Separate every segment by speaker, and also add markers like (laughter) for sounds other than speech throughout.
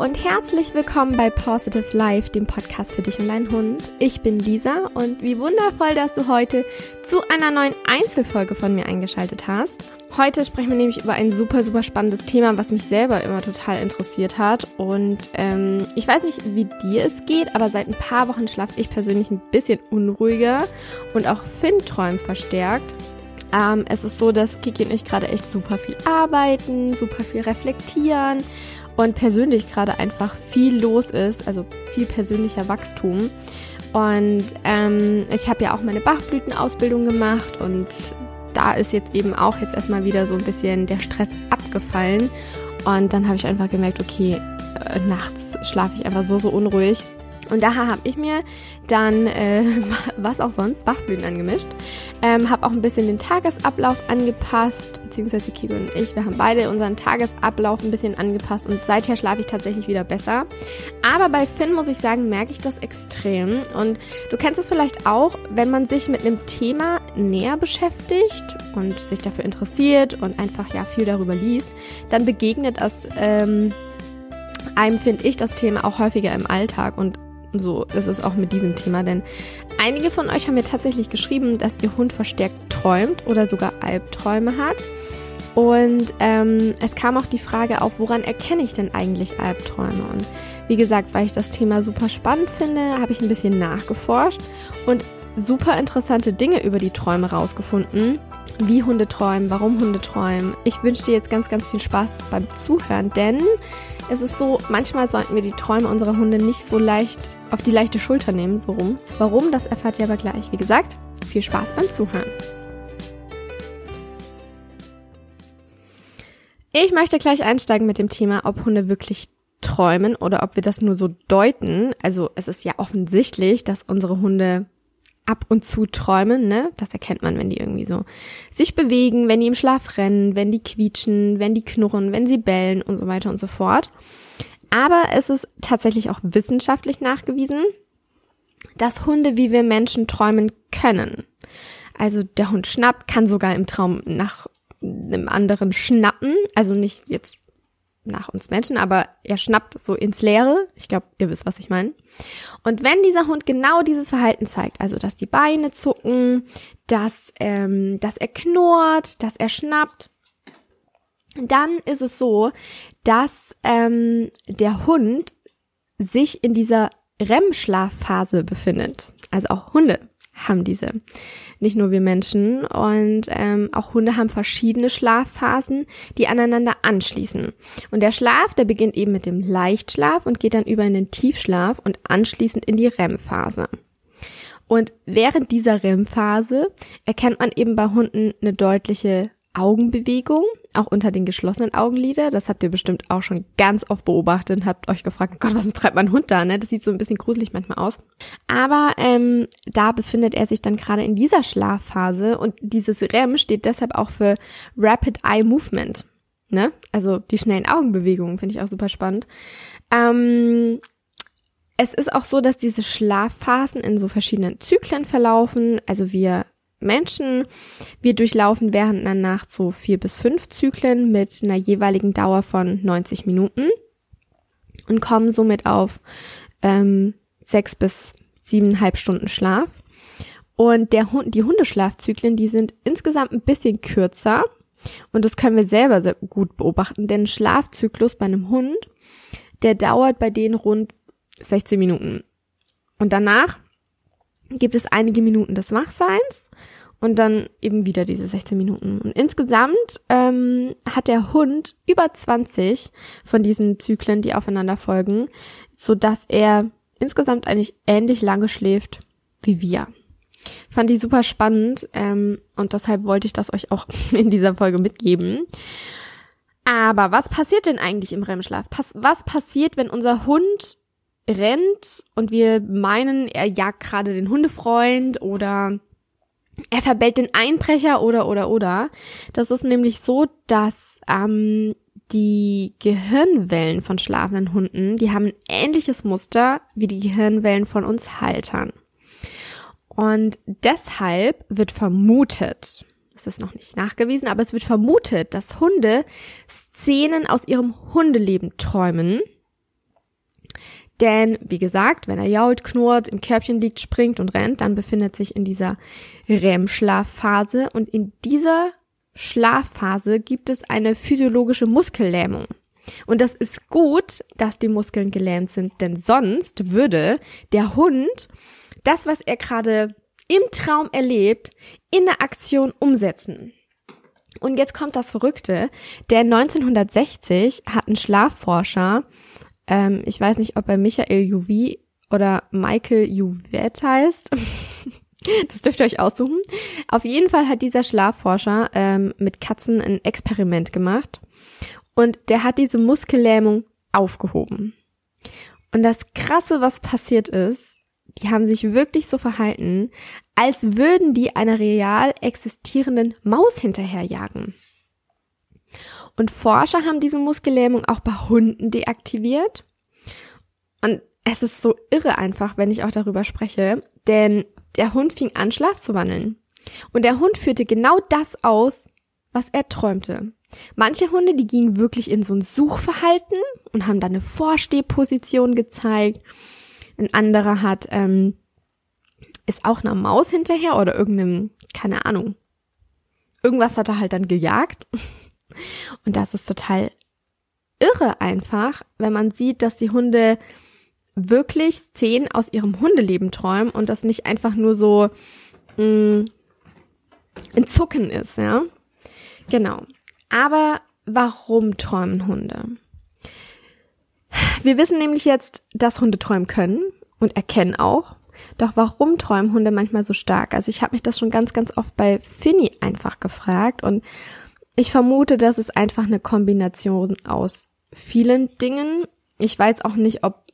Speaker 1: und herzlich willkommen bei Positive Life, dem Podcast für dich und deinen Hund. Ich bin Lisa und wie wundervoll, dass du heute zu einer neuen Einzelfolge von mir eingeschaltet hast. Heute sprechen wir nämlich über ein super, super spannendes Thema, was mich selber immer total interessiert hat. Und ähm, ich weiß nicht, wie dir es geht, aber seit ein paar Wochen schlafe ich persönlich ein bisschen unruhiger und auch Finn träumt verstärkt. Ähm, es ist so, dass Kiki und ich gerade echt super viel arbeiten, super viel reflektieren und persönlich gerade einfach viel los ist, also viel persönlicher Wachstum. Und ähm, ich habe ja auch meine Bachblütenausbildung gemacht und da ist jetzt eben auch jetzt erstmal wieder so ein bisschen der Stress abgefallen. Und dann habe ich einfach gemerkt, okay, äh, nachts schlafe ich einfach so, so unruhig. Und daher habe ich mir dann, äh, (laughs) was auch sonst, Bachblüten angemischt. Ähm, habe auch ein bisschen den Tagesablauf angepasst, beziehungsweise Kiko und ich, wir haben beide unseren Tagesablauf ein bisschen angepasst und seither schlafe ich tatsächlich wieder besser. Aber bei Finn muss ich sagen, merke ich das extrem. Und du kennst es vielleicht auch, wenn man sich mit einem Thema näher beschäftigt und sich dafür interessiert und einfach ja viel darüber liest, dann begegnet das ähm, einem, finde ich, das Thema auch häufiger im Alltag und so ist es auch mit diesem Thema, denn einige von euch haben mir tatsächlich geschrieben, dass ihr Hund verstärkt träumt oder sogar Albträume hat. Und ähm, es kam auch die Frage auf, woran erkenne ich denn eigentlich Albträume? Und wie gesagt, weil ich das Thema super spannend finde, habe ich ein bisschen nachgeforscht und super interessante Dinge über die Träume rausgefunden. Wie Hunde träumen, warum Hunde träumen. Ich wünsche dir jetzt ganz, ganz viel Spaß beim Zuhören, denn es ist so, manchmal sollten wir die Träume unserer Hunde nicht so leicht auf die leichte Schulter nehmen, so rum. Warum, das erfahrt ihr aber gleich. Wie gesagt, viel Spaß beim Zuhören. Ich möchte gleich einsteigen mit dem Thema, ob Hunde wirklich träumen oder ob wir das nur so deuten. Also es ist ja offensichtlich, dass unsere Hunde ab und zu träumen, ne? Das erkennt man, wenn die irgendwie so sich bewegen, wenn die im Schlaf rennen, wenn die quietschen, wenn die knurren, wenn sie bellen und so weiter und so fort. Aber es ist tatsächlich auch wissenschaftlich nachgewiesen, dass Hunde wie wir Menschen träumen können. Also der Hund schnappt, kann sogar im Traum nach einem anderen schnappen, also nicht jetzt nach uns Menschen, aber er schnappt so ins Leere. Ich glaube, ihr wisst, was ich meine. Und wenn dieser Hund genau dieses Verhalten zeigt, also dass die Beine zucken, dass, ähm, dass er knurrt, dass er schnappt, dann ist es so, dass ähm, der Hund sich in dieser REM-Schlafphase befindet. Also auch Hunde haben diese. Nicht nur wir Menschen. Und ähm, auch Hunde haben verschiedene Schlafphasen, die aneinander anschließen. Und der Schlaf, der beginnt eben mit dem Leichtschlaf und geht dann über in den Tiefschlaf und anschließend in die REM-Phase. Und während dieser REM-Phase erkennt man eben bei Hunden eine deutliche Augenbewegung, auch unter den geschlossenen Augenlider. Das habt ihr bestimmt auch schon ganz oft beobachtet und habt euch gefragt, Gott, was treibt mein Hund da? Ne? Das sieht so ein bisschen gruselig manchmal aus. Aber ähm, da befindet er sich dann gerade in dieser Schlafphase und dieses REM steht deshalb auch für Rapid Eye Movement. Ne? Also die schnellen Augenbewegungen finde ich auch super spannend. Ähm, es ist auch so, dass diese Schlafphasen in so verschiedenen Zyklen verlaufen. Also wir Menschen. Wir durchlaufen während einer Nacht so vier bis fünf Zyklen mit einer jeweiligen Dauer von 90 Minuten und kommen somit auf ähm, sechs bis siebeneinhalb Stunden Schlaf. Und der Hund, die Hundeschlafzyklen, die sind insgesamt ein bisschen kürzer. Und das können wir selber sehr gut beobachten, denn Schlafzyklus bei einem Hund, der dauert bei denen rund 16 Minuten. Und danach gibt es einige Minuten des Wachseins und dann eben wieder diese 16 Minuten. Und insgesamt ähm, hat der Hund über 20 von diesen Zyklen, die aufeinander folgen, so dass er insgesamt eigentlich ähnlich lange schläft wie wir. Fand ich super spannend ähm, und deshalb wollte ich das euch auch (laughs) in dieser Folge mitgeben. Aber was passiert denn eigentlich im REM-Schlaf? was passiert, wenn unser Hund rennt und wir meinen, er jagt gerade den Hundefreund oder er verbellt den Einbrecher oder oder oder. Das ist nämlich so, dass ähm, die Gehirnwellen von schlafenden Hunden, die haben ein ähnliches Muster wie die Gehirnwellen von uns Haltern. Und deshalb wird vermutet, es ist noch nicht nachgewiesen, aber es wird vermutet, dass Hunde Szenen aus ihrem Hundeleben träumen Denn, wie gesagt, wenn er jault, knurrt, im Körbchen liegt, springt und rennt, dann befindet sich in dieser REM-Schlafphase und in dieser Schlafphase gibt es eine physiologische Muskellähmung. Und das ist gut, dass die Muskeln gelähmt sind, denn sonst würde der Hund das, was er gerade im Traum erlebt, in der Aktion umsetzen. Und jetzt kommt das Verrückte, denn 1960 hat ein Schlafforscher, ähm, ich weiß nicht, ob er Michael Juvi oder Michael Juvet heißt, (laughs) das dürft ihr euch aussuchen. Auf jeden Fall hat dieser Schlafforscher ähm, mit Katzen ein Experiment gemacht und der hat diese Muskellähmung aufgehoben. Und das Krasse, was passiert ist, die haben sich wirklich so verhalten, als würden die einer real existierenden Maus hinterherjagen. Und Forscher haben diese Muskellähmung auch bei Hunden deaktiviert. Und es ist so irre einfach, wenn ich auch darüber spreche, denn der Hund fing an, Schlaf zu wandeln. Und der Hund führte genau das aus, was er träumte. Manche Hunde, die gingen wirklich in so ein Suchverhalten und haben dann eine Vorstehposition gezeigt. Ein anderer hat, ähm, ist auch einer Maus hinterher oder irgendeinem, keine Ahnung. Irgendwas hat er halt dann gejagt. (laughs) Und das ist total irre einfach, wenn man sieht, dass die Hunde wirklich Szenen aus ihrem Hundeleben träumen und das nicht einfach nur so mh, mm, ein Zucken ist, ja. Genau. Aber warum träumen Hunde? Wir wissen nämlich jetzt, dass Hunde träumen können und erkennen auch. Doch warum träumen Hunde manchmal so stark? Also ich habe mich das schon ganz, ganz oft bei Finny einfach gefragt und ich vermute, dass es einfach eine Kombination aus vielen Dingen. Ich weiß auch nicht, ob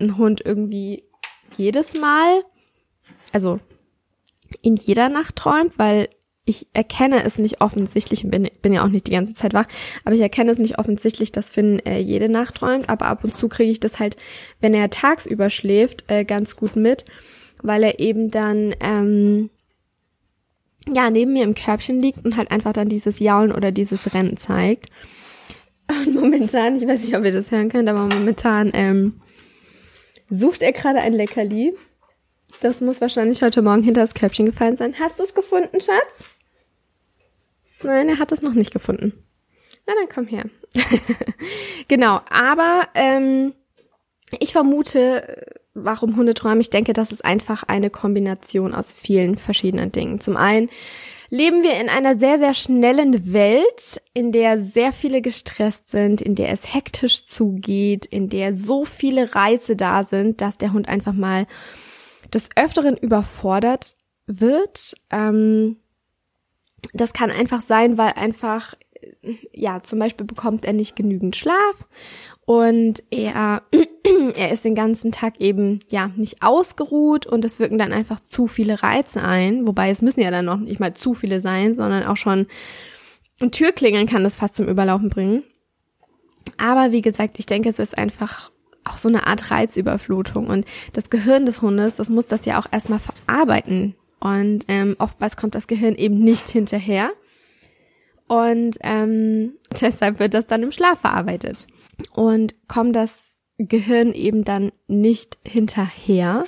Speaker 1: ein Hund irgendwie jedes Mal, also in jeder Nacht träumt, weil ich erkenne es nicht offensichtlich, bin, bin ja auch nicht die ganze Zeit wach, aber ich erkenne es nicht offensichtlich, dass Finn äh, jede Nacht träumt, aber ab und zu kriege ich das halt, wenn er tagsüber schläft, äh, ganz gut mit, weil er eben dann ähm, ja neben mir im Körbchen liegt und halt einfach dann dieses Jaulen oder dieses Rennen zeigt. Und (laughs) momentan, ich weiß nicht, ob ihr das hören könnt, aber momentan ähm, sucht er gerade ein Leckerli. Das muss wahrscheinlich heute Morgen hinter das Körbchen gefallen sein. Hast du es gefunden, Schatz? Nein, er hat es noch nicht gefunden. Na, dann komm her. (laughs) genau, aber ähm, ich vermute, warum Hunde träumen. Ich denke, das ist einfach eine Kombination aus vielen verschiedenen Dingen. Zum einen leben wir in einer sehr, sehr schnellen Welt, in der sehr viele gestresst sind, in der es hektisch zugeht, in der so viele Reize da sind, dass der Hund einfach mal des Öfteren überfordert wird. Ähm, das kann einfach sein, weil einfach, ja, zum Beispiel bekommt er nicht genügend Schlaf und er, (clears throat) er ist den ganzen Tag eben, ja, nicht ausgeruht und es wirken dann einfach zu viele Reize ein, wobei es müssen ja dann noch nicht mal zu viele sein, sondern auch schon ein Türklingeln kann das fast zum Überlaufen bringen. Aber wie gesagt, ich denke, es ist einfach auch so eine Art Reizüberflutung und das Gehirn des Hundes, das muss das ja auch erstmal verarbeiten, und ähm, oftmals kommt das Gehirn eben nicht hinterher. Und ähm, (laughs) deshalb wird das dann im Schlaf verarbeitet. Und kommt das Gehirn eben dann nicht hinterher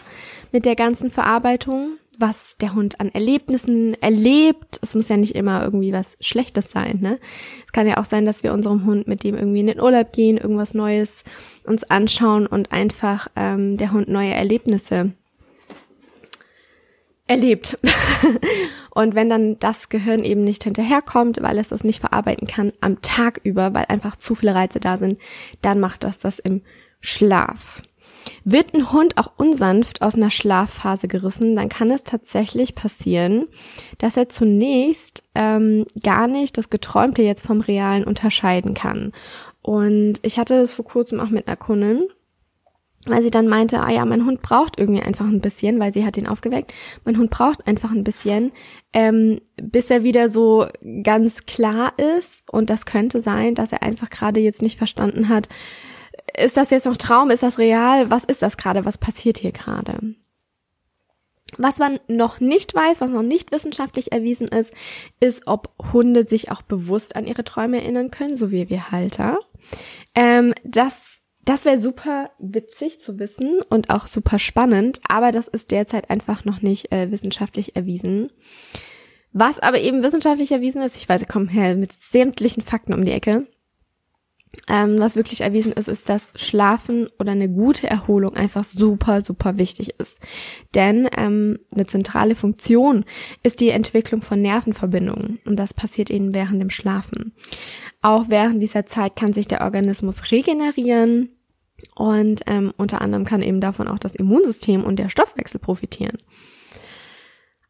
Speaker 1: mit der ganzen Verarbeitung, was der Hund an Erlebnissen erlebt. Es muss ja nicht immer irgendwie was Schlechtes sein, ne? Es kann ja auch sein, dass wir unserem Hund mit dem irgendwie in den Urlaub gehen, irgendwas Neues uns anschauen und einfach ähm, der Hund neue Erlebnisse erlebt. (laughs) und wenn dann das Gehirn eben nicht hinterherkommt, weil es das nicht verarbeiten kann am Tag über, weil einfach zu viele Reize da sind, dann macht das das im Schlaf. Wird ein Hund auch unsanft aus einer Schlafphase gerissen, dann kann es tatsächlich passieren, dass er zunächst ähm, gar nicht das Geträumte jetzt vom Realen unterscheiden kann. Und ich hatte es vor kurzem auch mit einer Kundin, weil sie dann meinte, ah ja, mein Hund braucht irgendwie einfach ein bisschen, weil sie hat ihn aufgeweckt. Mein Hund braucht einfach ein bisschen, ähm, bis er wieder so ganz klar ist. Und das könnte sein, dass er einfach gerade jetzt nicht verstanden hat, ist das jetzt noch Traum, ist das real, was ist das gerade, was passiert hier gerade? Was man noch nicht weiß, was noch nicht wissenschaftlich erwiesen ist, ist, ob Hunde sich auch bewusst an ihre Träume erinnern können, so wie wir Halter. Ähm, das das wäre super witzig zu wissen und auch super spannend, aber das ist derzeit einfach noch nicht äh, wissenschaftlich erwiesen. Was aber eben wissenschaftlich erwiesen ist, ich weiß, ich komme her mit sämtlichen Fakten um die Ecke, ähm, was wirklich erwiesen ist, ist, dass Schlafen oder eine gute Erholung einfach super, super wichtig ist. Denn ähm, eine zentrale Funktion ist die Entwicklung von Nervenverbindungen und das passiert eben während dem Schlafen. Auch während dieser Zeit kann sich der Organismus regenerieren und ähm, unter anderem kann eben davon auch das Immunsystem und der Stoffwechsel profitieren.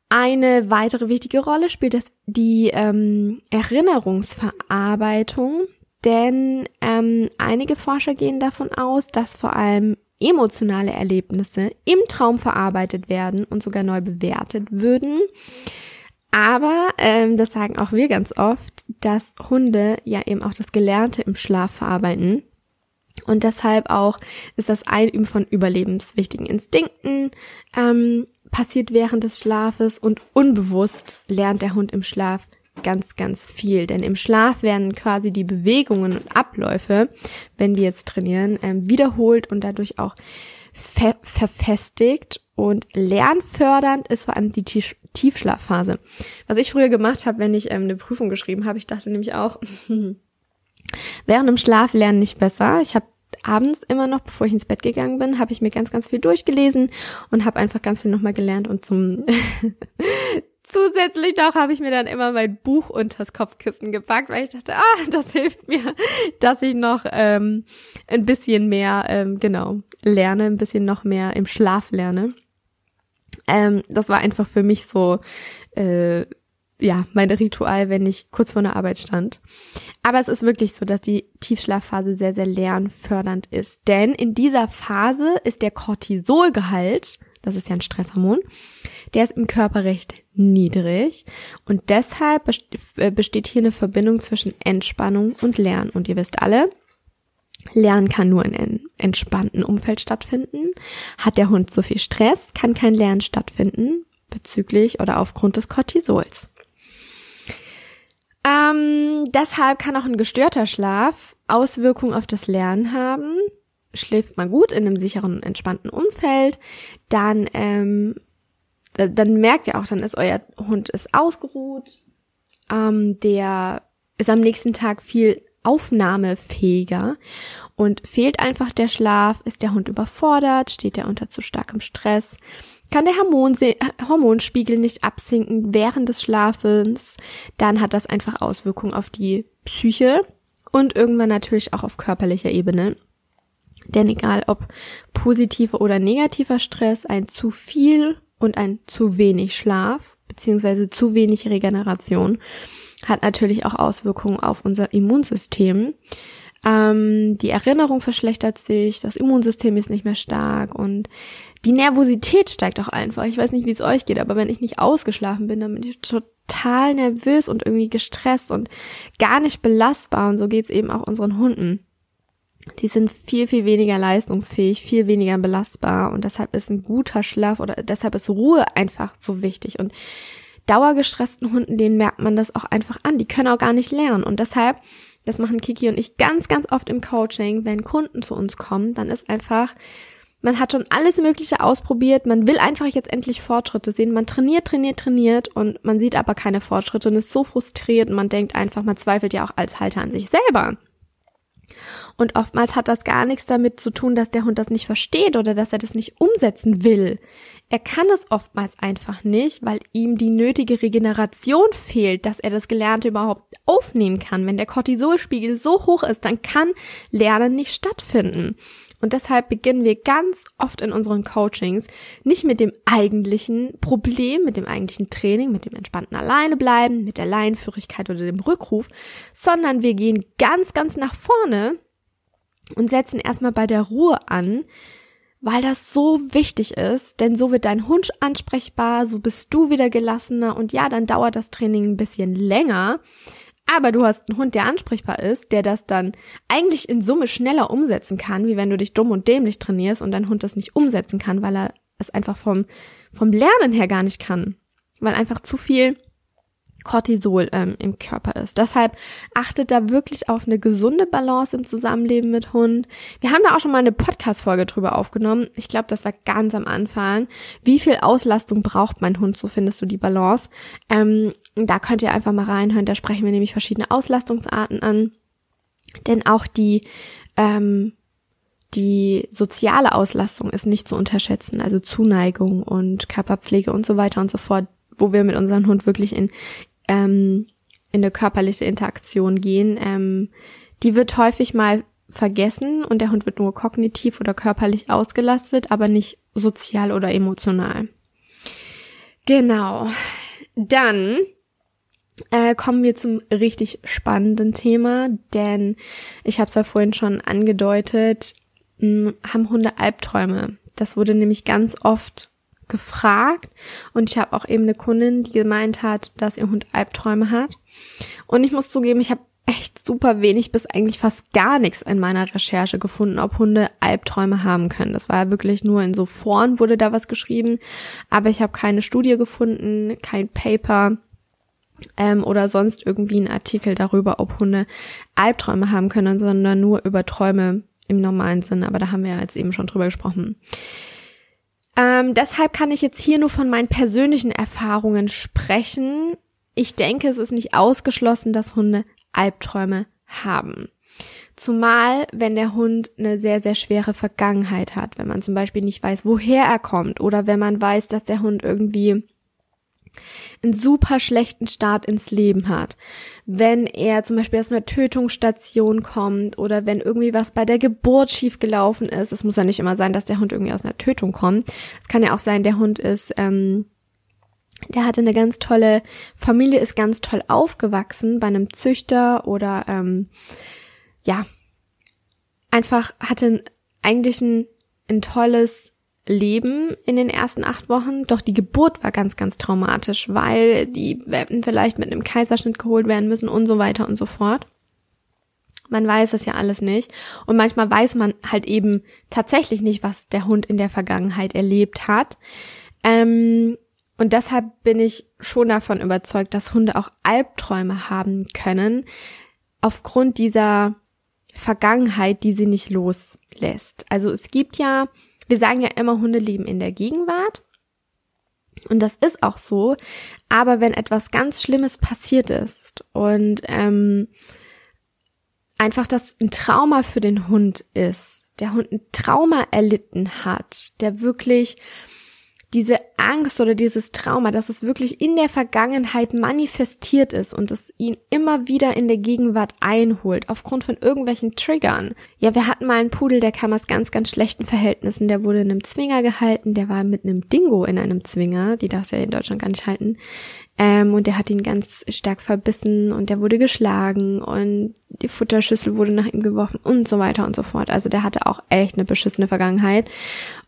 Speaker 1: Eine weitere wichtige Rolle spielt das die ähm, Erinnerungsverarbeitung, denn ähm, einige Forscher gehen davon aus, dass vor allem emotionale Erlebnisse im Traum verarbeitet werden und sogar neu bewertet würden. Aber ähm, das sagen auch wir ganz oft, dass Hunde ja eben auch das Gelernte im Schlaf verarbeiten. Und deshalb auch ist das Einüben von überlebenswichtigen Instinkten ähm, passiert während des Schlafes und unbewusst lernt der Hund im Schlaf ganz, ganz viel. Denn im Schlaf werden quasi die Bewegungen und Abläufe, wenn wir jetzt trainieren, ähm, wiederholt und dadurch auch ver verfestigt und lernfördernd ist vor allem die Tief Tiefschlafphase. Was ich früher gemacht habe, wenn ich ähm, eine Prüfung geschrieben habe, ich dachte nämlich auch, (laughs) während dem Schlaf lernen nicht besser. Ich habe abends immer noch, bevor ich ins Bett gegangen bin, habe ich mir ganz, ganz viel durchgelesen und habe einfach ganz viel nochmal gelernt und zum (laughs) zusätzlich noch habe ich mir dann immer mein Buch unters Kopfkissen gepackt, weil ich dachte, ah, (laughs) das hilft mir, dass ich noch ähm, ein bisschen mehr, ähm, genau, lerne, ein bisschen noch mehr im Schlaf lerne. Ähm, das war einfach für mich so, äh, ja, mein Ritual, wenn ich kurz vor der Arbeit stand. Aber es ist wirklich so, dass die Tiefschlafphase sehr, sehr lernfördernd ist. Denn in dieser Phase ist der Cortisolgehalt, das ist ja ein Stresshormon, der ist im Körper recht niedrig. Und deshalb äh, besteht hier eine Verbindung zwischen Entspannung und Lernen. Und ihr wisst alle, Lernen kann nur in einem entspannten Umfeld stattfinden. Hat der Hund so viel Stress, kann kein Lernen stattfinden bezüglich oder aufgrund des Cortisols. Ähm, deshalb kann auch ein gestörter Schlaf Auswirkungen auf das Lernen haben. Schläft man gut in einem sicheren entspannten Umfeld, dann, ähm, dann merkt ihr auch, dann ist euer Hund ist ausgeruht, ähm, der ist am nächsten Tag viel aufnahmefähiger und fehlt einfach der Schlaf, ist der Hund überfordert, steht er unter zu starkem Stress, kann der Hormonspiegel nicht absinken während des Schlafens, dann hat das einfach Auswirkungen auf die Psyche und irgendwann natürlich auch auf körperlicher Ebene. Denn egal ob positiver oder negativer Stress, ein zu viel und ein zu wenig Schlaf beziehungsweise zu wenig Regeneration hat natürlich auch Auswirkungen auf unser Immunsystem. Ähm, die Erinnerung verschlechtert sich, das Immunsystem ist nicht mehr stark und die Nervosität steigt auch einfach. Ich weiß nicht, wie es euch geht, aber wenn ich nicht ausgeschlafen bin, dann bin ich total nervös und irgendwie gestresst und gar nicht belastbar. Und so geht's eben auch unseren Hunden. Die sind viel, viel weniger leistungsfähig, viel weniger belastbar und deshalb ist ein guter Schlaf oder deshalb ist Ruhe einfach so wichtig. Und dauergestressten Hunden, denen merkt man das auch einfach an. Die können auch gar nicht lernen. Und deshalb, das machen Kiki und ich ganz, ganz oft im Coaching, wenn Kunden zu uns kommen, dann ist einfach man hat schon alles Mögliche ausprobiert. Man will einfach jetzt endlich Fortschritte sehen. Man trainiert, trainiert, trainiert und man sieht aber keine Fortschritte und ist so frustriert und man denkt einfach, man zweifelt ja auch als Halter an sich selber. Und oftmals hat das gar nichts damit zu tun, dass der Hund das nicht versteht oder dass er das nicht umsetzen will. Er kann es oftmals einfach nicht, weil ihm die nötige Regeneration fehlt, dass er das Gelernte überhaupt aufnehmen kann. Wenn der Cortisolspiegel so hoch ist, dann kann Lernen nicht stattfinden. Und deshalb beginnen wir ganz oft in unseren Coachings nicht mit dem eigentlichen Problem, mit dem eigentlichen Training, mit dem entspannten Alleinebleiben, mit der Leinführigkeit oder dem Rückruf, sondern wir gehen ganz, ganz nach vorne und setzen erstmal bei der Ruhe an, weil das so wichtig ist, denn so wird dein Hund ansprechbar, so bist du wieder gelassener und ja, dann dauert das Training ein bisschen länger, aber du hast einen Hund, der ansprechbar ist, der das dann eigentlich in Summe schneller umsetzen kann, wie wenn du dich dumm und dämlich trainierst und dein Hund das nicht umsetzen kann, weil er es einfach vom, vom Lernen her gar nicht kann. Weil einfach zu viel Cortisol ähm, im Körper ist. Deshalb achtet da wirklich auf eine gesunde Balance im Zusammenleben mit Hund. Wir haben da auch schon mal eine Podcast-Folge drüber aufgenommen. Ich glaube, das war ganz am Anfang. Wie viel Auslastung braucht mein Hund? So findest du die Balance. Ähm, da könnt ihr einfach mal reinhören. Da sprechen wir nämlich verschiedene Auslastungsarten an. Denn auch die ähm, die soziale Auslastung ist nicht zu unterschätzen, also Zuneigung und Körperpflege und so weiter und so fort, wo wir mit unserem Hund wirklich in ähm, in eine körperliche Interaktion gehen, ähm, die wird häufig mal vergessen und der Hund wird nur kognitiv oder körperlich ausgelastet, aber nicht sozial oder emotional. Genau. Dann äh, kommen wir zum richtig spannenden Thema, denn ich habe es ja vorhin schon angedeutet, mh, haben Hunde Albträume. Das wurde nämlich ganz oft gefragt und ich habe auch eben eine Kundin, die gemeint hat, dass ihr Hund Albträume hat. Und ich muss zugeben, ich habe echt super wenig bis eigentlich fast gar nichts in meiner Recherche gefunden, ob Hunde Albträume haben können. Das war ja wirklich nur in so Foren wurde da was geschrieben, aber ich habe keine Studie gefunden, kein Paper ähm, oder sonst irgendwie einen Artikel darüber, ob Hunde Albträume haben können, sondern nur über Träume im normalen Sinne. Aber da haben wir ja jetzt eben schon drüber gesprochen. Ähm, deshalb kann ich jetzt hier nur von meinen persönlichen Erfahrungen sprechen. Ich denke, es ist nicht ausgeschlossen, dass Hunde Albträume haben. Zumal, wenn der Hund eine sehr, sehr schwere Vergangenheit hat, wenn man zum Beispiel nicht weiß, woher er kommt oder wenn man weiß, dass der Hund irgendwie einen super schlechten Start ins Leben hat, wenn er zum Beispiel aus einer Tötungsstation kommt oder wenn irgendwie was bei der Geburt schiefgelaufen ist. Es muss ja nicht immer sein, dass der Hund irgendwie aus einer Tötung kommt. Es kann ja auch sein, der Hund ist, ähm, der hatte eine ganz tolle Familie, ist ganz toll aufgewachsen bei einem Züchter oder ähm, ja, einfach hatte eigentlich ein, ein tolles Leben in den ersten acht Wochen, doch die Geburt war ganz, ganz traumatisch, weil die Welpen vielleicht mit einem Kaiserschnitt geholt werden müssen und so weiter und so fort. Man weiß das ja alles nicht. Und manchmal weiß man halt eben tatsächlich nicht, was der Hund in der Vergangenheit erlebt hat. Ähm, und deshalb bin ich schon davon überzeugt, dass Hunde auch Albträume haben können, aufgrund dieser Vergangenheit, die sie nicht loslässt. Also es gibt ja wir sagen ja immer, Hunde leben in der Gegenwart. Und das ist auch so. Aber wenn etwas ganz Schlimmes passiert ist und ähm, einfach das ein Trauma für den Hund ist, der Hund ein Trauma erlitten hat, der wirklich diese Angst oder dieses Trauma, dass es wirklich in der Vergangenheit manifestiert ist und es ihn immer wieder in der Gegenwart einholt, aufgrund von irgendwelchen Triggern. Ja, wir hatten mal einen Pudel, der kam aus ganz, ganz schlechten Verhältnissen, der wurde in einem Zwinger gehalten, der war mit einem Dingo in einem Zwinger, die darfst du ja in Deutschland gar nicht halten, ähm, und der hat ihn ganz stark verbissen und der wurde geschlagen und die Futterschüssel wurde nach ihm geworfen und so weiter und so fort. Also der hatte auch echt eine beschissene Vergangenheit.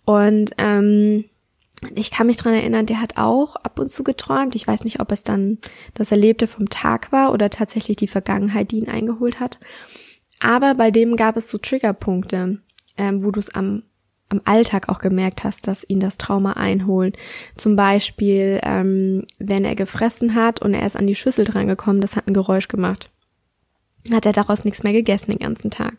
Speaker 1: Und ähm, ich kann mich dran erinnern, der hat auch ab und zu geträumt. Ich weiß nicht, ob es dann das Erlebte vom Tag war oder tatsächlich die Vergangenheit, die ihn eingeholt hat. Aber bei dem gab es so Triggerpunkte, ähm, wo du es am, am Alltag auch gemerkt hast, dass ihn das Trauma einholt. Zum Beispiel, ähm, wenn er gefressen hat und er ist an die Schüssel drangekommen, das hat ein Geräusch gemacht hat er daraus nichts mehr gegessen den ganzen Tag.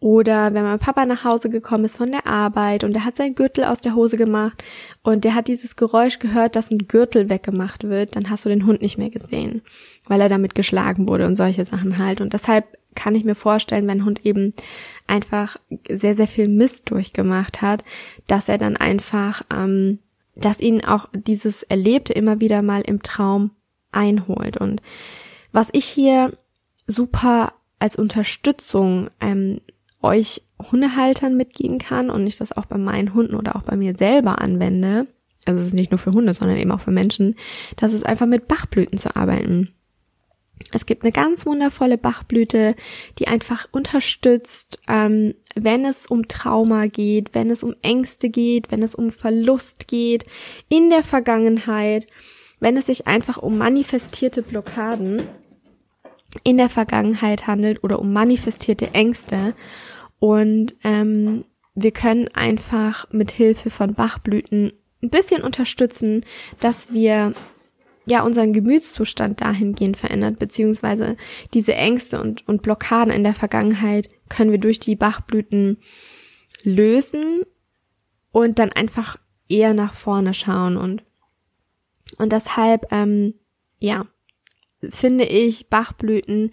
Speaker 1: Oder wenn mein Papa nach Hause gekommen ist von der Arbeit und er hat seinen Gürtel aus der Hose gemacht und der hat dieses Geräusch gehört, dass ein Gürtel weggemacht wird, dann hast du den Hund nicht mehr gesehen, weil er damit geschlagen wurde und solche Sachen halt. Und deshalb kann ich mir vorstellen, wenn ein Hund eben einfach sehr, sehr viel Mist durchgemacht hat, dass er dann einfach, ähm, dass ihn auch dieses Erlebte immer wieder mal im Traum einholt. Und was ich hier super als Unterstützung ähm, euch Hundehaltern mitgeben kann und ich das auch bei meinen Hunden oder auch bei mir selber anwende, also es ist nicht nur für Hunde, sondern eben auch für Menschen, das ist einfach mit Bachblüten zu arbeiten. Es gibt eine ganz wundervolle Bachblüte, die einfach unterstützt, ähm, wenn es um Trauma geht, wenn es um Ängste geht, wenn es um Verlust geht in der Vergangenheit, wenn es sich einfach um manifestierte Blockaden in der Vergangenheit handelt oder um manifestierte Ängste. Und ähm, wir können einfach mit Hilfe von Bachblüten ein bisschen unterstützen, dass wir ja unseren Gemütszustand dahingehend verändert, beziehungsweise diese Ängste und, und Blockaden in der Vergangenheit können wir durch die Bachblüten lösen und dann einfach eher nach vorne schauen und und deshalb ähm, ja finde ich Bachblüten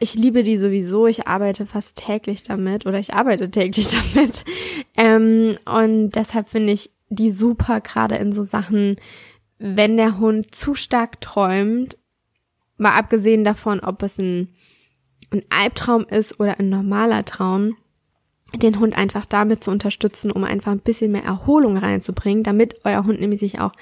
Speaker 1: ich liebe die sowieso. Ich arbeite fast täglich damit oder ich arbeite täglich (laughs) damit. Ähm, und deshalb finde ich die super, gerade in so Sachen, wenn der Hund zu stark träumt, mal abgesehen davon, ob es ein, ein Albtraum ist oder ein normaler Traum, den Hund einfach damit zu unterstützen, um einfach ein bisschen mehr Erholung reinzubringen, damit euer Hund nämlich sich auch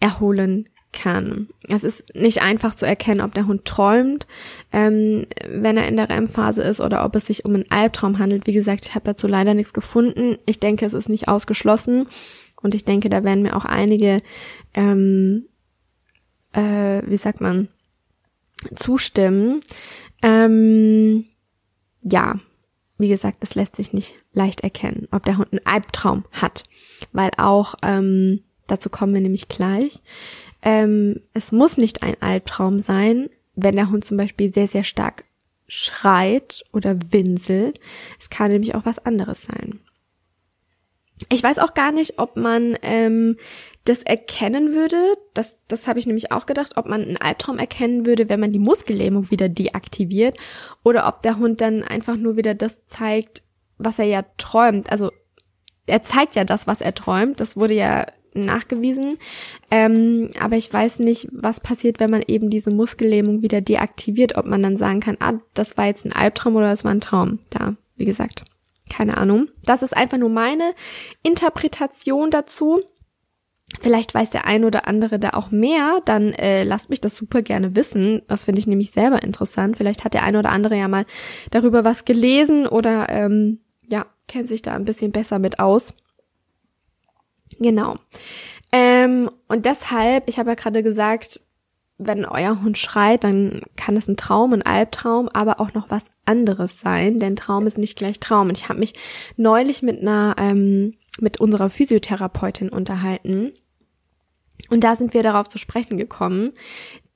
Speaker 1: erholen kann. Es ist nicht einfach zu erkennen, ob der Hund träumt, ähm, wenn er in der REM-Phase ist oder ob es sich um einen Albtraum handelt. Wie gesagt, ich habe dazu leider nichts gefunden. Ich denke, es ist nicht ausgeschlossen und ich denke, da werden mir auch einige, ähm, äh, wie sagt man, zustimmen. Ähm, ja, wie gesagt, das lässt sich nicht leicht erkennen, ob der Hund einen Albtraum hat, weil auch ähm, dazu kommen wir nämlich gleich. Ähm, es muss nicht ein Albtraum sein, wenn der Hund zum Beispiel sehr, sehr stark schreit oder winselt. Es kann nämlich auch was anderes sein. Ich weiß auch gar nicht, ob man ähm, das erkennen würde. Das, das habe ich nämlich auch gedacht, ob man einen Albtraum erkennen würde, wenn man die Muskellähmung wieder deaktiviert oder ob der Hund dann einfach nur wieder das zeigt, was er ja träumt. Also er zeigt ja das, was er träumt. Das wurde ja nachgewiesen. Ähm, aber ich weiß nicht, was passiert, wenn man eben diese Muskellähmung wieder deaktiviert, ob man dann sagen kann, ah, das war jetzt ein Albtraum oder das war ein Traum. Da, wie gesagt, keine Ahnung. Das ist einfach nur meine Interpretation dazu. Vielleicht weiß der ein oder andere da auch mehr, dann äh, lasst mich das super gerne wissen. Das finde ich nämlich selber interessant. Vielleicht hat der ein oder andere ja mal darüber was gelesen oder ähm, ja, kennt sich da ein bisschen besser mit aus. Genau. Ähm, und deshalb, ich habe ja gerade gesagt, wenn euer Hund schreit, dann kann es ein Traum, ein Albtraum, aber auch noch was anderes sein, denn Traum ist nicht gleich Traum. Und ich habe mich neulich mit einer, ähm, mit unserer Physiotherapeutin unterhalten. Und da sind wir darauf zu sprechen gekommen,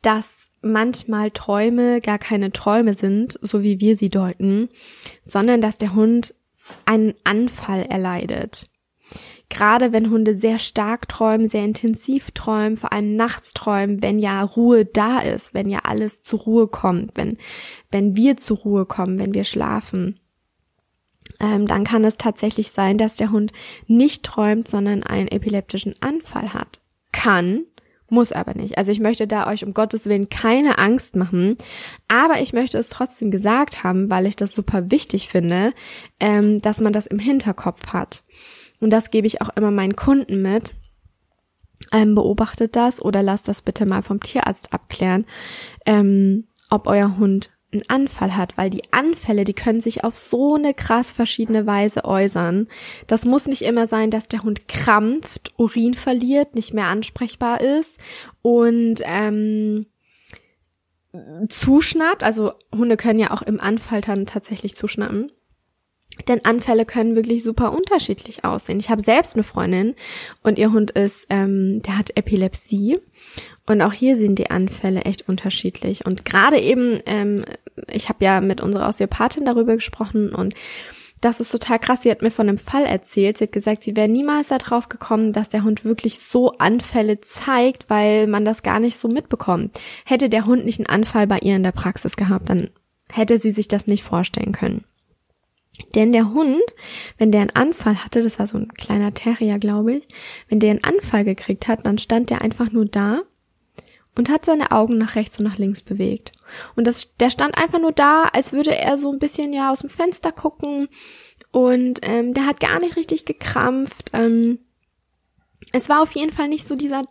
Speaker 1: dass manchmal Träume gar keine Träume sind, so wie wir sie deuten, sondern dass der Hund einen Anfall erleidet. Gerade wenn Hunde sehr stark träumen, sehr intensiv träumen, vor allem nachts träumen, wenn ja Ruhe da ist, wenn ja alles zur Ruhe kommt, wenn, wenn wir zur Ruhe kommen, wenn wir schlafen, ähm, dann kann es tatsächlich sein, dass der Hund nicht träumt, sondern einen epileptischen Anfall hat. Kann, muss aber nicht. Also ich möchte da euch um Gottes Willen keine Angst machen, aber ich möchte es trotzdem gesagt haben, weil ich das super wichtig finde, ähm, dass man das im Hinterkopf hat. Und das gebe ich auch immer meinen Kunden mit. Ähm, beobachtet das oder lasst das bitte mal vom Tierarzt abklären, ähm, ob euer Hund einen Anfall hat, weil die Anfälle, die können sich auf so eine krass verschiedene Weise äußern. Das muss nicht immer sein, dass der Hund krampft, Urin verliert, nicht mehr ansprechbar ist und ähm, zuschnappt. Also Hunde können ja auch im Anfall dann tatsächlich zuschnappen. Denn Anfälle können wirklich super unterschiedlich aussehen. Ich habe selbst eine Freundin und ihr Hund ist, ähm, der hat Epilepsie. Und auch hier sind die Anfälle echt unterschiedlich. Und gerade eben, ähm, ich habe ja mit unserer Osteopathin darüber gesprochen und das ist total krass. Sie hat mir von einem Fall erzählt. Sie hat gesagt, sie wäre niemals darauf gekommen, dass der Hund wirklich so Anfälle zeigt, weil man das gar nicht so mitbekommt. Hätte der Hund nicht einen Anfall bei ihr in der Praxis gehabt, dann hätte sie sich das nicht vorstellen können. Denn der Hund, wenn der einen Anfall hatte, das war so ein kleiner Terrier, glaube ich, wenn der einen Anfall gekriegt hat, dann stand der einfach nur da und hat seine Augen nach rechts und nach links bewegt. Und das, der stand einfach nur da, als würde er so ein bisschen ja aus dem Fenster gucken und ähm, der hat gar nicht richtig gekrampft. Ähm, es war auf jeden Fall nicht so dieser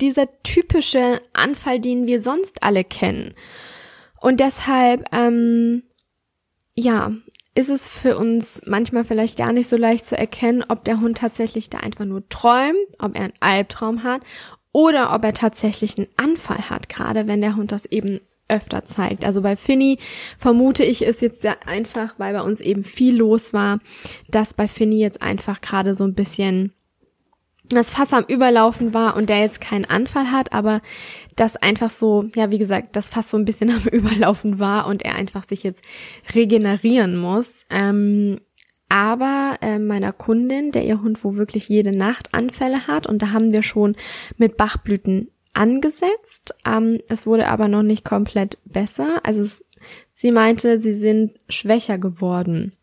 Speaker 1: dieser typische Anfall, den wir sonst alle kennen. Und deshalb ähm, ja, ist es für uns manchmal vielleicht gar nicht so leicht zu erkennen, ob der Hund tatsächlich da einfach nur träumt, ob er einen Albtraum hat oder ob er tatsächlich einen Anfall hat, gerade wenn der Hund das eben öfter zeigt. Also bei Finny vermute ich es jetzt einfach, weil bei uns eben viel los war, dass bei Finny jetzt einfach gerade so ein bisschen das Fass am Überlaufen war und der jetzt keinen Anfall hat, aber das einfach so, ja, wie gesagt, das Fass so ein bisschen (laughs) am Überlaufen war und er einfach sich jetzt regenerieren muss. Ähm, aber äh, meiner Kundin, der ihr Hund wo wirklich jede Nacht Anfälle hat und da haben wir schon mit Bachblüten angesetzt. Ähm, es wurde aber noch nicht komplett besser. Also es, sie meinte, sie sind schwächer geworden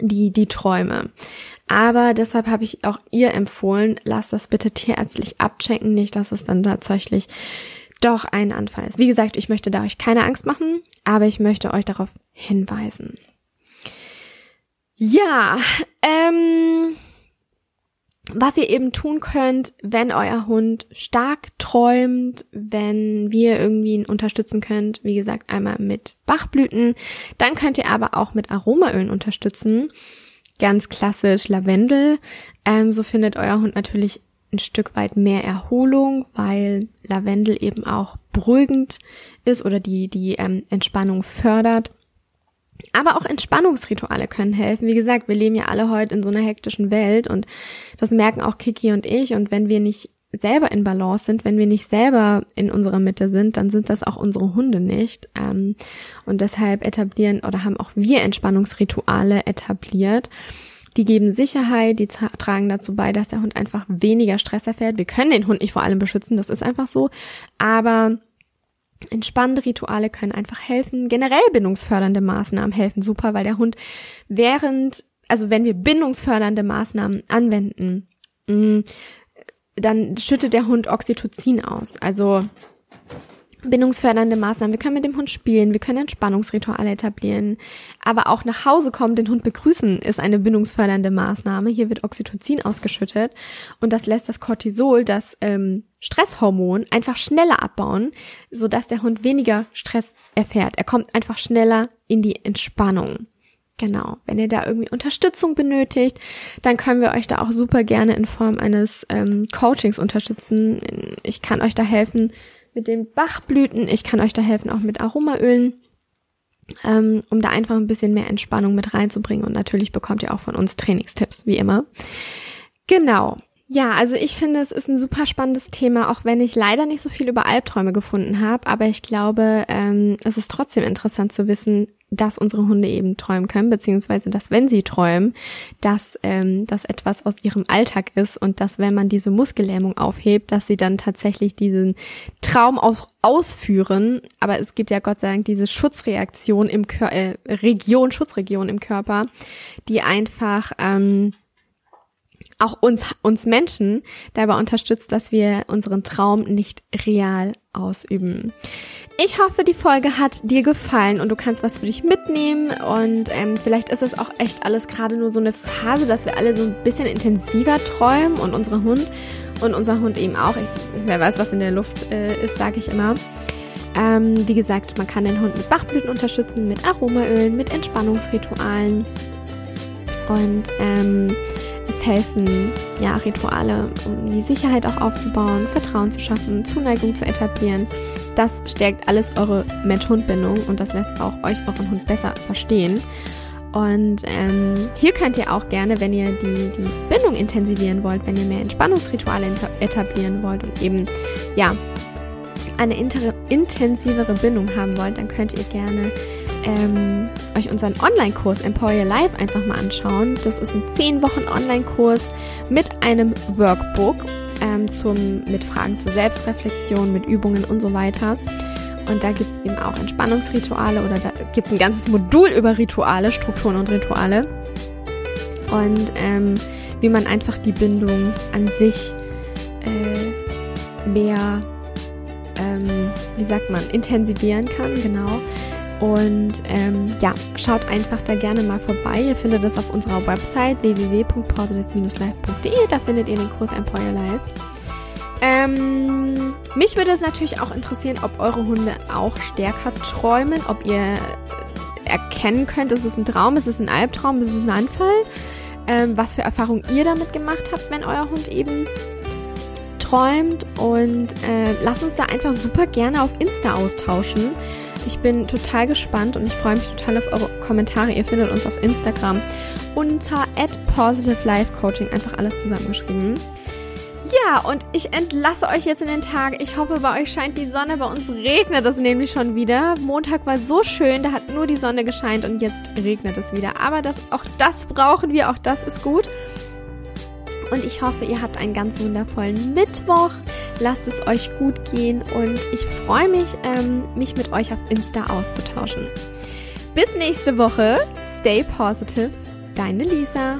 Speaker 1: die, die Träume. Aber deshalb habe ich auch ihr empfohlen, lasst das bitte tierärztlich abchecken, nicht, dass es dann tatsächlich doch ein Anfall ist. Wie gesagt, ich möchte da euch keine Angst machen, aber ich möchte euch darauf hinweisen. Ja, ähm, was ihr eben tun könnt, wenn euer Hund stark träumt, wenn wir irgendwie ihn unterstützen könnt, wie gesagt, einmal mit Bachblüten, dann könnt ihr aber auch mit Aromaölen unterstützen. Ganz klassisch Lavendel. Ähm, so findet euer Hund natürlich ein Stück weit mehr Erholung, weil Lavendel eben auch beruhigend ist oder die, die ähm, Entspannung fördert. Aber auch Entspannungsrituale können helfen. Wie gesagt, wir leben ja alle heute in so einer hektischen Welt und das merken auch Kiki und ich. Und wenn wir nicht selber in Balance sind, wenn wir nicht selber in unserer Mitte sind, dann sind das auch unsere Hunde nicht. Ähm, und deshalb etablieren oder haben auch wir Entspannungsrituale etabliert. Die geben Sicherheit, die tragen dazu bei, dass der Hund einfach weniger Stress erfährt. Wir können den Hund nicht vor allem beschützen, das ist einfach so. Aber Entspannende Rituale können einfach helfen. Generell bindungsfördernde Maßnahmen helfen super, weil der Hund während, also wenn wir bindungsfördernde Maßnahmen anwenden, mm, dann schüttet der Hund Oxytocin aus. Also bindungsfördernde Maßnahmen. Wir können mit dem Hund spielen, wir können Entspannungsrituale etablieren, aber auch nach Hause kommen, den Hund begrüßen, ist eine bindungsfördernde Maßnahme. Hier wird Oxytocin ausgeschüttet und das lässt das Cortisol, das ähm, Stresshormon, einfach schneller abbauen, sodass der Hund weniger Stress erfährt. Er kommt einfach schneller in die Entspannung. Genau. Wenn ihr da irgendwie Unterstützung benötigt, dann können wir euch da auch super gerne in Form eines ähm, Coachings unterstützen. Ich kann euch da helfen, mit den Bachblüten. Ich kann euch da helfen, auch mit Aromaölen, ähm, um da einfach ein bisschen mehr Entspannung mit reinzubringen. Und natürlich bekommt ihr auch von uns Trainingstipps, wie immer. Genau. Ja, also ich finde, es ist ein super spannendes Thema, auch wenn ich leider nicht so viel über Albträume gefunden habe. Aber ich glaube, ähm, es ist trotzdem interessant zu wissen, dass unsere Hunde eben träumen können, beziehungsweise dass wenn sie träumen, dass ähm, das etwas aus ihrem Alltag ist und dass wenn man diese Muskellähmung aufhebt, dass sie dann tatsächlich diesen Traum auch ausführen. Aber es gibt ja Gott sei Dank diese Schutzreaktion im Kör äh, Region, Schutzregion im Körper, die einfach ähm, auch uns, uns Menschen dabei unterstützt, dass wir unseren Traum nicht real ausüben. Ich hoffe, die Folge hat dir gefallen und du kannst was für dich mitnehmen und ähm, vielleicht ist es auch echt alles gerade nur so eine Phase, dass wir alle so ein bisschen intensiver träumen und unsere Hund und unser Hund eben auch. Ich, wer weiß, was in der Luft äh, ist, sage ich immer. Ähm, wie gesagt, man kann den Hund mit Bachblüten unterstützen, mit Aromaölen, mit Entspannungsritualen und ähm, es helfen ja Rituale, um die Sicherheit auch aufzubauen, Vertrauen zu schaffen, Zuneigung zu etablieren. Das stärkt alles eure Mensch-Hund-Bindung und das lässt auch euch euren Hund besser verstehen. Und ähm, hier könnt ihr auch gerne, wenn ihr die, die Bindung intensivieren wollt, wenn ihr mehr Entspannungsrituale etablieren wollt und eben ja eine intensivere Bindung haben wollt, dann könnt ihr gerne ähm, euch unseren Online-Kurs Empower Your Life einfach mal anschauen. Das ist ein 10 Wochen Online-Kurs mit einem Workbook ähm, zum, mit Fragen zur Selbstreflexion, mit Übungen und so weiter. Und da gibt es eben auch Entspannungsrituale oder da gibt es ein ganzes Modul über Rituale, Strukturen und Rituale. Und ähm, wie man einfach die Bindung an sich äh, mehr, ähm, wie sagt man, intensivieren kann, genau. Und ähm, ja, schaut einfach da gerne mal vorbei. Ihr findet das auf unserer Website www.positive-life.de. Da findet ihr den Kurs Employer Life. Ähm, mich würde es natürlich auch interessieren, ob eure Hunde auch stärker träumen, ob ihr erkennen könnt, ist es ein Traum, ist es ein Albtraum, ist es ein Anfall, ähm, was für Erfahrungen ihr damit gemacht habt, wenn euer Hund eben träumt und äh, lasst uns da einfach super gerne auf Insta austauschen. Ich bin total gespannt und ich freue mich total auf eure Kommentare. Ihr findet uns auf Instagram unter @positivelifecoaching einfach alles zusammengeschrieben. Ja, und ich entlasse euch jetzt in den Tag. Ich hoffe, bei euch scheint die Sonne, bei uns regnet es nämlich schon wieder. Montag war so schön, da hat nur die Sonne gescheint und jetzt regnet es wieder. Aber das, auch das brauchen wir, auch das ist gut. Und ich hoffe, ihr habt einen ganz wundervollen Mittwoch. Lasst es euch gut gehen und ich freue mich, ähm, mich mit euch auf Insta auszutauschen. Bis nächste Woche. Stay positive. Deine Lisa.